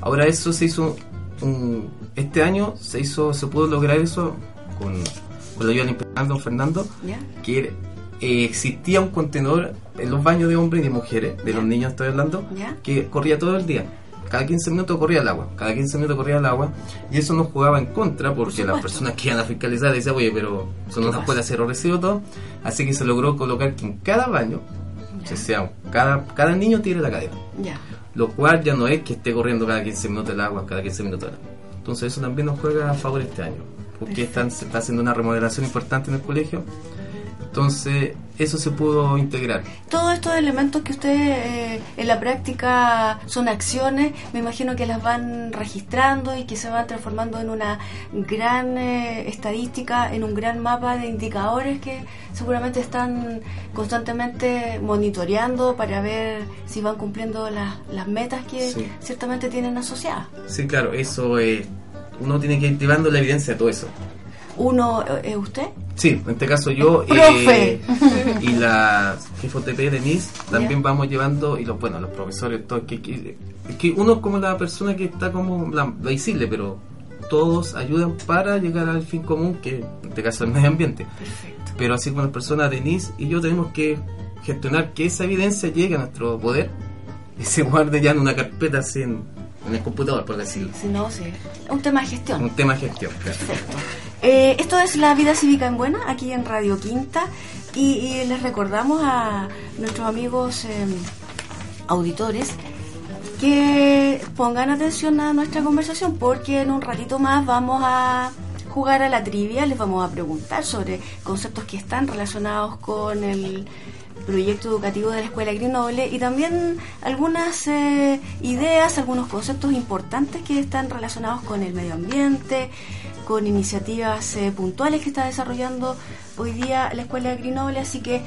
Ahora eso se hizo un- este año se hizo se pudo lograr eso con, con la ayuda del don Fernando ¿Ya? que eh, existía un contenedor en los baños de hombres y de mujeres, de los niños estoy hablando, ¿Ya? que corría todo el día. Cada 15 minutos corría el agua, cada 15 minutos corría el agua, y eso nos jugaba en contra porque las personas que iban a fiscalizar decían, oye, pero eso no nos puede hacer recibo todo. Así que se logró colocar que en cada baño, o sea, cada, cada niño tiene la cadena Ya. lo cual ya no es que esté corriendo cada 15 minutos el agua, cada 15 minutos el agua. Entonces eso también nos juega a favor este año, porque están, se está haciendo una remodelación importante en el colegio. Entonces eso se pudo integrar. Todos estos elementos que ustedes eh, en la práctica son acciones, me imagino que las van registrando y que se van transformando en una gran eh, estadística, en un gran mapa de indicadores que seguramente están constantemente monitoreando para ver si van cumpliendo las, las metas que Sí. ciertamente tienen asociadas. Sí, claro, eso es... Uno tiene que ir llevando la evidencia de todo eso. Uno, eh, ¿es usted? Sí, en este caso yo eh, y la jefa OTP Denise también vamos llevando, y los bueno, los profesores, todos, que, que, que uno es como la persona que está como la, la visible, pero todos ayudan para llegar al fin común, que en este caso es el medio ambiente. Perfecto. Pero así como las personas Denise y yo tenemos que gestionar que esa evidencia llegue a nuestro poder y se guarde ya en una carpeta así en, el computador, por decirlo. Si no, sí. Un tema de gestión. Un tema de gestión. claro. Perfecto. Eh, esto es La Vida Cívica en Buena, aquí en Radio Quinta. Y, y les recordamos a nuestros amigos eh, auditores que pongan atención a nuestra conversación porque en un ratito más vamos a jugar a la trivia, les vamos a preguntar sobre conceptos que están relacionados con el proyecto educativo de la Escuela Grenoble y también algunas eh, ideas, algunos conceptos importantes que están relacionados con el medio ambiente, con iniciativas eh, puntuales que está desarrollando hoy día la Escuela Grenoble, así que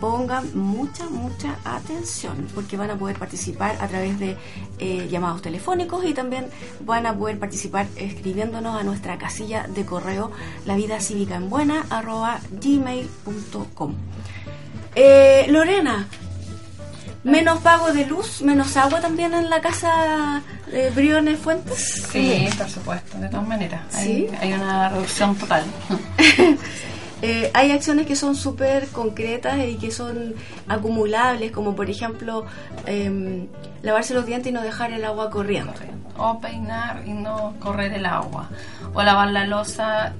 pongan mucha, mucha atención porque van a poder participar a través de eh, llamados telefónicos y también van a poder participar escribiéndonos a nuestra casilla de correo la vida cívica en buena. Eh, Lorena, menos pago de luz, menos agua también en la casa de Briones Fuentes. Sí, por supuesto, de todas maneras. Hay, ¿Sí? hay una reducción total. Eh, hay acciones que son súper concretas y que son acumulables, como por ejemplo em, lavarse los dientes y no dejar el agua corriendo. O peinar y no correr el agua. O lavar la losa,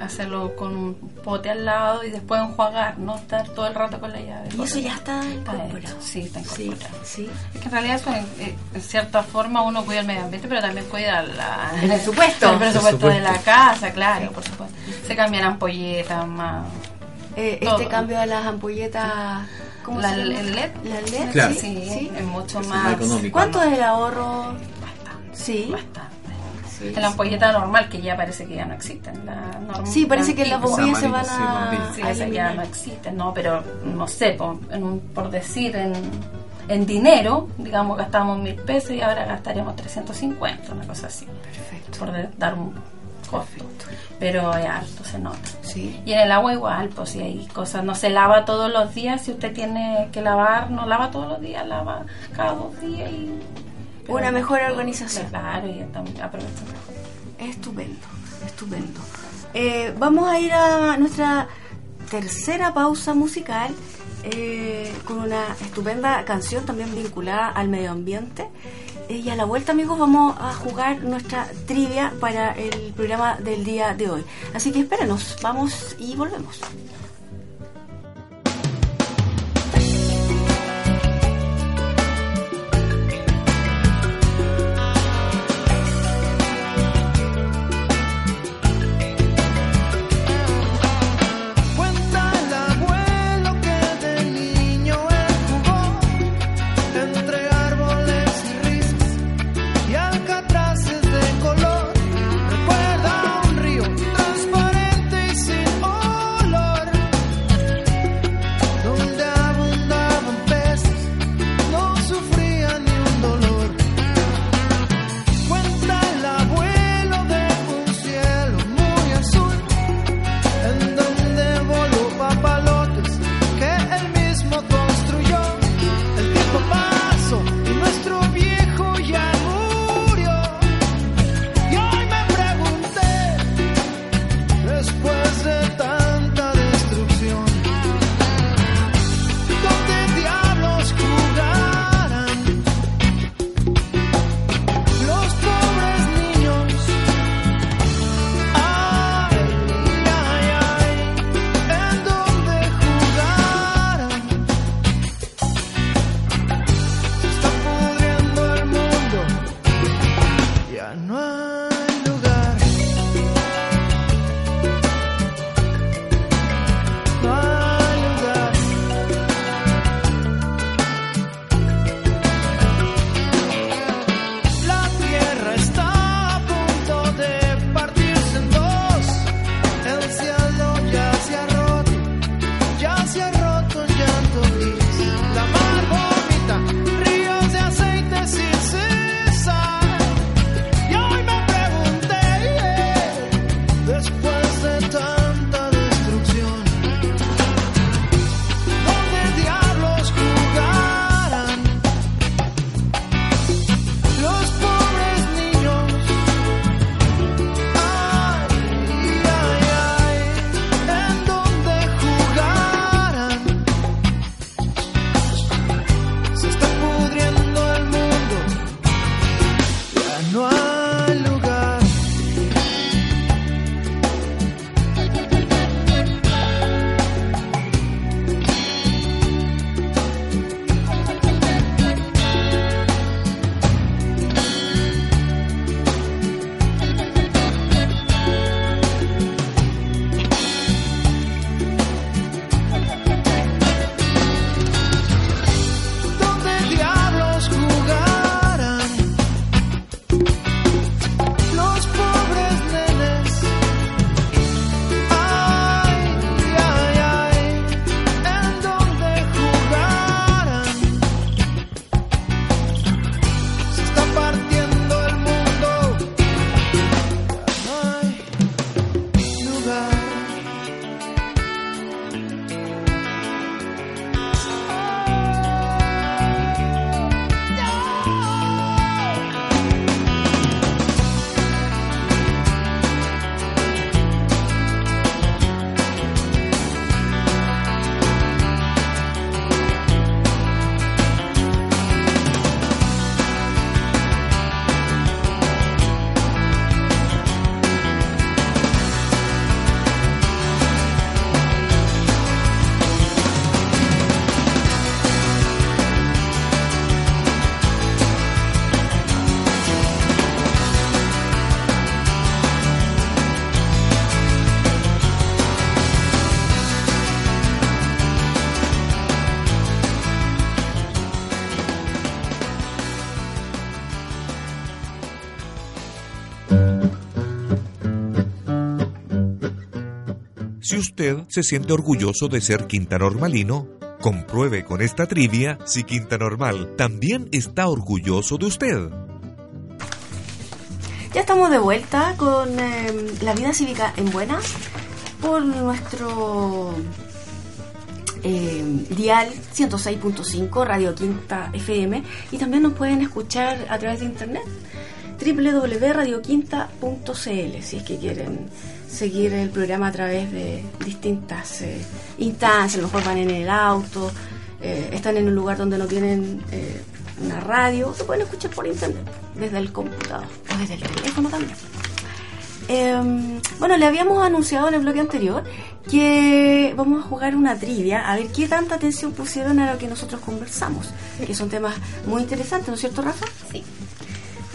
hacerlo con un pote al lado y después enjuagar, no estar todo el rato con la llave. Y eso ya está incorporado. Sí, está Sí, incorporado. sí. Es que en realidad eso, en, en cierta forma uno cuida el medio ambiente, pero también cuida la, El presupuesto. el presupuesto de la casa, claro, por supuesto. Se cambian ampolletas más. Eh, este cambio de las ampolletas, ¿cómo La- se llama? el LED. La LED, Claro. sí, Sí, sí. es mucho Es más. más económico. ¿Cuánto es el ahorro? Bastante. Sí. Bastante. Sí, En la ampolleta normal, que ya parece que ya no existen. La Sí, parece que las bombillas se van a, Sí, a esa ya no eliminar. existe, no, pero no sé, por, en un- por decir en, en dinero, digamos, gastamos mil pesos y ahora gastaríamos 350, una cosa así, Perfecto. por de- dar un costo. Pero ya harto se nota. Sí. Y en el agua igual, pues si hay cosas, no se lava todos los días, si usted tiene que lavar, no lava todos los días, lava cada dos días y... Una mejor organización. Claro, y también aprovecha mejor. Estupendo, estupendo. Eh, vamos a ir a nuestra tercera pausa musical eh, con una estupenda canción también vinculada al medio ambiente. Eh, y a la vuelta, amigos, vamos a jugar nuestra trivia para el programa del día de hoy. Así que espérenos, vamos y volvemos. Se siente orgulloso de ser quinta normalino, compruebe con esta trivia si Quinta Normal también está orgulloso de usted. Ya estamos de vuelta con eh, la vida cívica en buenas por nuestro eh, dial 106.5 Radio Quinta FM y también nos pueden escuchar a través de internet www.radioquinta.cl si es que quieren seguir el programa a través de distintas eh, instancias, a lo mejor van en el auto, eh, están en un lugar donde no tienen eh, una radio, se pueden escuchar por internet, desde el computador o desde el teléfono también. Eh, bueno, le habíamos anunciado en el bloque anterior que vamos a jugar una trivia, a ver qué tanta atención pusieron a lo que nosotros conversamos, que son temas muy interesantes, ¿no es cierto, Rafa? Sí.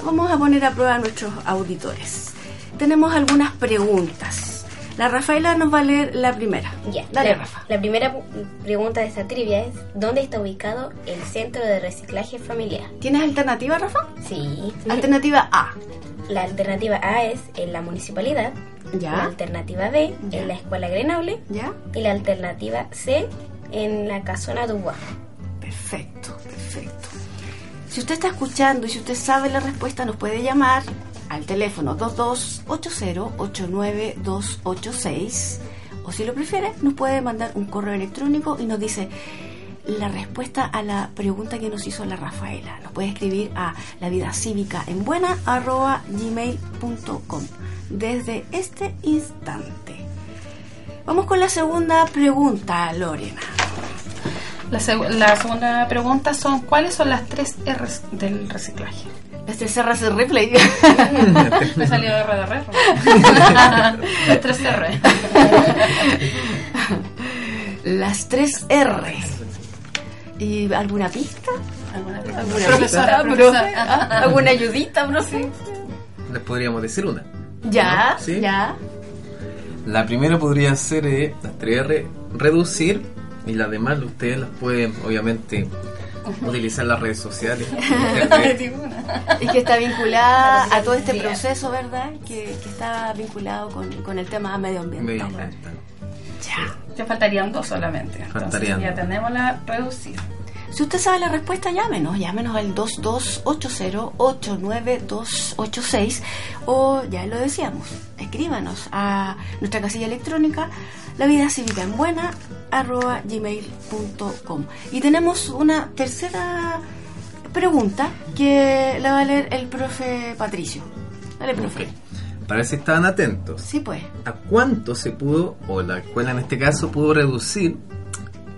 Vamos a poner a prueba a nuestros auditores. Tenemos algunas preguntas. La Rafaela nos va a leer la primera. Ya. Dale, la, Rafa. la primera pregunta de esta trivia es: ¿Dónde está ubicado el centro de reciclaje familiar? ¿Tienes alternativa, Rafa? Sí. Alternativa A. La alternativa A es en la municipalidad. La ¿Ya? alternativa B Ya. en la escuela Grenoble. ¿Ya? Y la alternativa C en la casona Dubois. Perfecto, perfecto. Si usted está escuchando y si usted sabe la respuesta, nos puede llamar al teléfono 2280-89286 o si lo prefiere, nos puede mandar un correo electrónico y nos dice la respuesta a la pregunta que nos hizo la Rafaela. Nos puede escribir a la vida cívica en buena gmail.com desde este instante. Vamos con la segunda pregunta, Lorena. La, la segunda pregunta son, ¿cuáles son las tres R's del reciclaje? Las tres R's de replay. Me salió R de R. Las tres R. Las tres R. ¿Y alguna pista? ¿Alguna ¿Alguna Profesora, pista, profesora. profe? ¿Ah? ¿Alguna ayudita, profe? Les podríamos decir una. Ya, ¿Sí? ya. La primera podría ser eh, las 3R, reducir, y las demás ustedes las pueden, obviamente, utilizar las redes sociales. Y que está vinculada a todo este proceso, ¿verdad? Que, que está vinculado con, con el tema medioambiental. Medioambiental. Ya. Te faltarían dos solamente. Entonces Faltarían ya dos. tenemos la reducida. Si usted sabe la respuesta, llámenos. Llámenos al 2280-89286 o, ya lo decíamos, escríbanos a nuestra casilla electrónica la vida cívica en buena arroba gmail.com. Y tenemos una tercera pregunta que la va a leer el profe Patricio. Dale, profe. Ok. Para si estaban atentos. Sí, pues. ¿A cuánto se pudo, o la escuela en este caso, pudo reducir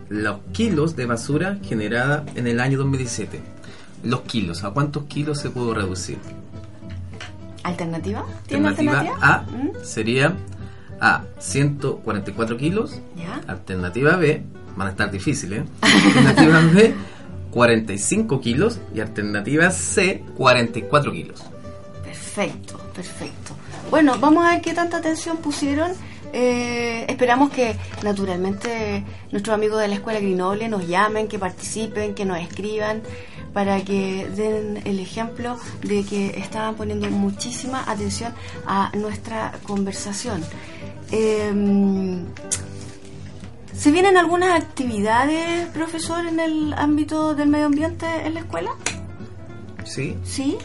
los kilos de basura generada en el año 2017? Los kilos, ¿a cuántos kilos se pudo reducir? ¿Alternativa? ¿Tiene Alternativa alternativa? A ¿Mm? sería A, 144 kilos. ¿Ya? Alternativa B, van a estar difíciles. ¿eh? Alternativa B, 45 kilos. Y alternativa C, 44 kilos. Perfecto, perfecto. Bueno, vamos a ver qué tanta atención pusieron. Eh, esperamos que naturalmente nuestros amigos de la Escuela Grinoble nos llamen, que participen, que nos escriban, para que den el ejemplo de que estaban poniendo muchísima atención a nuestra conversación. Eh, ¿Se vienen algunas actividades, profesor, en el ámbito del medio ambiente en la escuela? ¿Sí? Sí,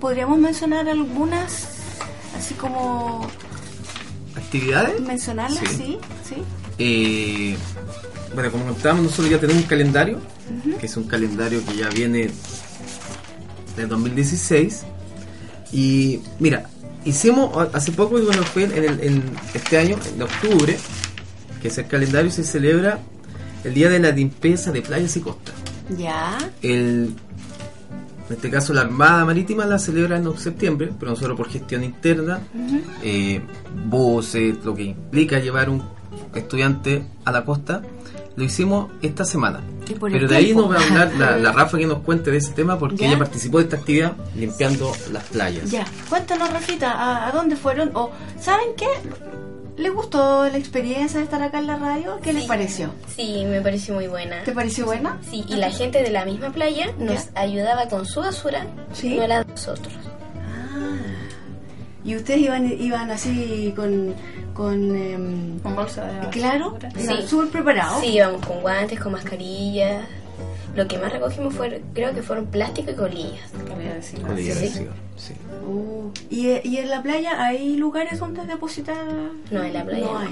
podríamos mencionar algunas, así como ¿Actividades? mencionarlas, Sí. sí, sí. Eh, bueno, como contábamos, nosotros ya tenemos un calendario, que es un calendario que ya viene del 2016. Y mira, hicimos hace poco, y bueno, fue en, el- en este año, en octubre, que es el calendario, se celebra el Día de la Limpieza de Playas y Costas. Ya, El, en este caso, la Armada Marítima la celebra en septiembre, pero nosotros por gestión interna, eh, buses, lo que implica llevar un estudiante a la costa, lo hicimos esta semana. Pero de ahí tiempo. nos va a hablar la, la Rafa que nos cuente de ese tema porque ¿Ya? ella participó de esta actividad limpiando las playas. ya. Cuéntanos, Rafita, ¿a, a dónde fueron? O, ¿saben qué? ¿Les gustó la experiencia de estar acá en la radio? ¿Qué les pareció? Sí, me pareció muy buena. ¿Te pareció buena? Sí, y la gente de la misma playa nos ayudaba con su basura, Sí. no la de nosotros. Ah. y ustedes iban iban así con con em, Con bolsa de basura. claro, iban Sí. súper preparados. Sí, íbamos con guantes, con mascarillas. Lo que más recogimos fue, creo que fueron plástico y colillas. Calidad de el Sí. Uh, ¿Y, y en la playa hay lugares donde depositar? No, en la playa No no. hay.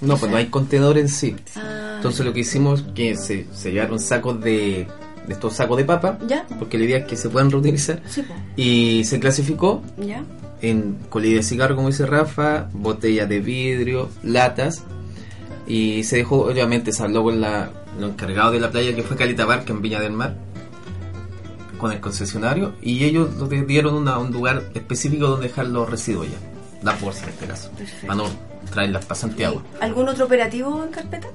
No, pues no hay contenedor en sí. Ah, Entonces lo que hicimos que se, se llevaron sacos de, de estos sacos de papa, ¿Ya? porque la idea es que se puedan reutilizar. Sí, po. Y se clasificó ¿Ya? en colilla de cigarro, como dice Rafa, botellas de vidrio, latas. Y se dejó, obviamente, se habló con la, lo encargado de la playa que fue Calita Barca en Viña del Mar, con el concesionario. Y ellos dieron una- un lugar específico donde dejar los residuos ya, las bolsas en este caso, Perfecto. para no traerlas para Santiago. ¿Y ¿Algún otro operativo en carpeta?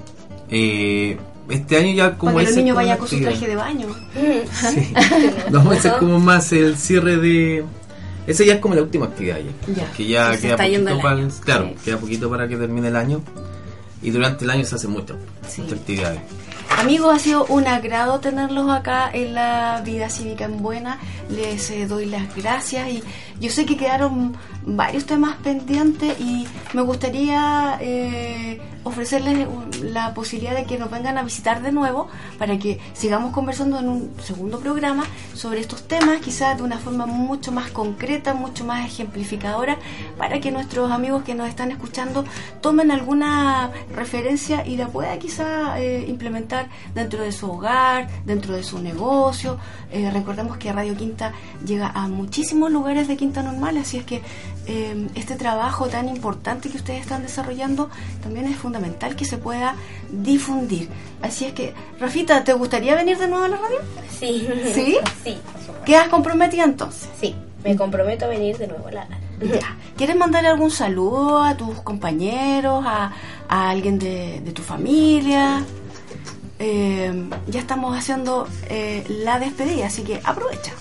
Eh, este año ya como Para que los niños vayan con su traje de baño. Sí. Ese es como más el cierre de. Ese ya es como la última actividad ya. Ya. Que ya queda poquito para. Claro, Sí. queda poquito para que termine el año. Y durante el año se hace mucho. Sí. Muchas actividades. Amigos, ha sido un agrado tenerlos acá en la vida cívica en buena. Les eh, doy las gracias y yo sé que quedaron varios temas pendientes y me gustaría eh, ofrecerles un- la posibilidad de que nos vengan a visitar de nuevo para que sigamos conversando en un segundo programa sobre estos temas, quizás de una forma mucho más concreta, mucho más ejemplificadora, para que nuestros amigos que nos están escuchando tomen alguna referencia y la pueda quizá eh, implementar dentro de su hogar, dentro de su negocio. Eh, recordemos que Radio Quinta llega a muchísimos lugares de Quinta Normal, así es que eh, este trabajo tan importante que ustedes están desarrollando también es fundamental que se pueda difundir. Así es que, Rafita, ¿te gustaría venir de nuevo a la radio? Sí. ¿Sí? Sí. ¿Quedas comprometida entonces? Sí. Me comprometo a venir de nuevo a la Ya. ¿Quieres mandarle algún saludo a tus compañeros, a, a alguien de, de tu familia? Eh, ya estamos haciendo eh, la despedida, así que aprovecha.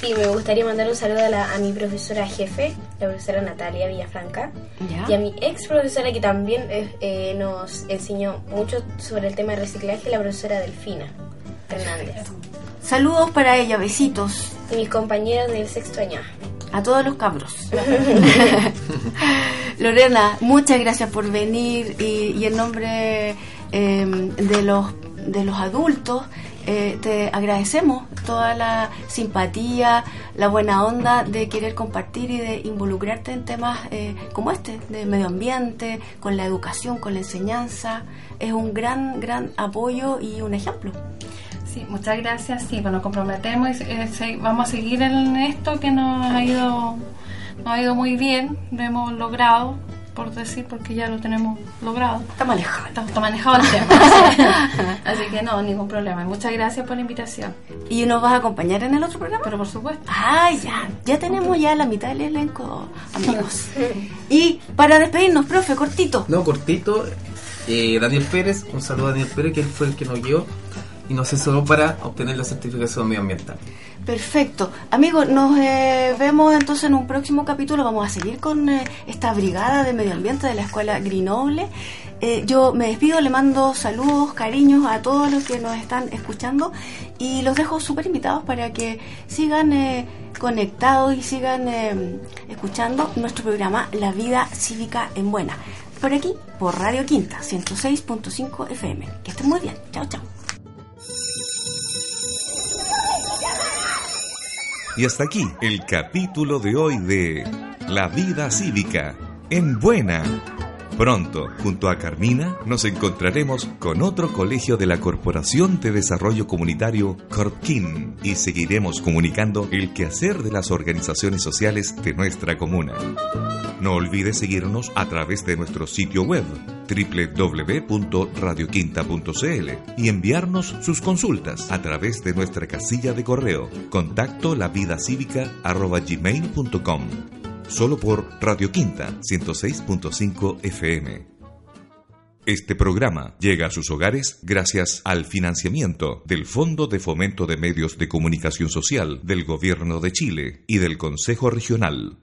Sí, me gustaría mandar un saludo a, la- a mi profesora jefe, la profesora Natalia Villafranca, Ya. y a mi ex profesora que también eh, eh, nos enseñó mucho sobre el tema de reciclaje, la profesora Delfina Hernández. Saludos para ella, besitos Y mis compañeros del sexto año. a todos los cabros. Lorena, muchas gracias por venir y, y en nombre eh, de los de los adultos eh, te agradecemos toda la simpatía, la buena onda de querer compartir y de involucrarte en temas eh, como este, de medio ambiente, con la educación, con la enseñanza. Es un gran, gran apoyo y un ejemplo. Sí, muchas gracias. Sí, bueno, comprometemos y eh, vamos a seguir en esto que nos ha ido nos ha ido muy bien, lo hemos logrado, por decir, porque ya lo tenemos logrado. Estamos alejados. Está, está manejado el tema. Así que no, ningún problema. Muchas gracias por la invitación. ¿Y nos vas a acompañar en el otro programa? Pero por supuesto. Ah, ya, ya tenemos ya la mitad del elenco, amigos. Y para despedirnos, profe, cortito. No, cortito. eh, Daniel Pérez, un saludo a Daniel Pérez, que él fue el que nos guió y nos asesoró para obtener la certificación medioambiental. Perfecto. Amigos, nos eh, vemos entonces en un próximo capítulo. Vamos a seguir con eh, esta brigada de medio ambiente de la escuela Grenoble. Eh, yo me despido, le mando saludos, cariños a todos los que nos están escuchando y los dejo súper invitados para que sigan conectados y sigan escuchando nuestro programa La Vida Cívica en Buena. Por aquí, por Radio Quinta, 106.5 FM. Que estén muy bien. Chao, chao. Y hasta aquí el capítulo de hoy de La vida cívica en buena. Pronto, junto a Carmina, nos encontraremos con otro colegio de la Corporación de Desarrollo Comunitario, Corpkin, y seguiremos comunicando el quehacer de las organizaciones sociales de nuestra comuna. No olvides seguirnos a través de nuestro sitio web www.radioquinta.cl y enviarnos sus consultas a través de nuestra casilla de correo contacto lavidacívica@gmail.com. Solo por Radio Quinta 106.5 FM. Este programa llega a sus hogares gracias al financiamiento del Fondo de Fomento de Medios de Comunicación Social del Gobierno de Chile y del Consejo Regional.